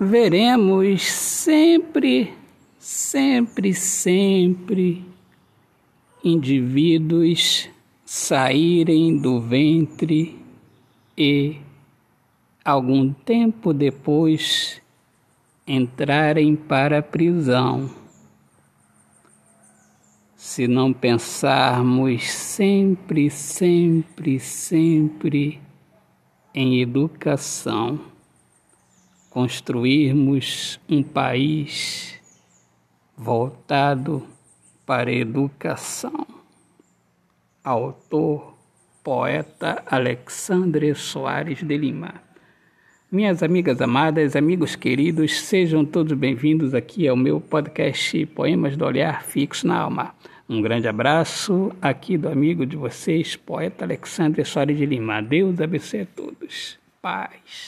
veremos sempre, sempre, sempre indivíduos saírem do ventre e, algum tempo depois, entrarem para a prisão. Se não pensarmos sempre, sempre, sempre em educação, construirmos um país voltado para a educação. Autor, poeta Alexandre Soares de Lima. Minhas amigas amadas, amigos queridos, sejam todos bem-vindos aqui ao meu podcast Poemas do Olhar Fixo na Alma. Um grande abraço aqui do amigo de vocês, poeta Alexandre Soares de Lima. Deus abençoe a todos. Paz.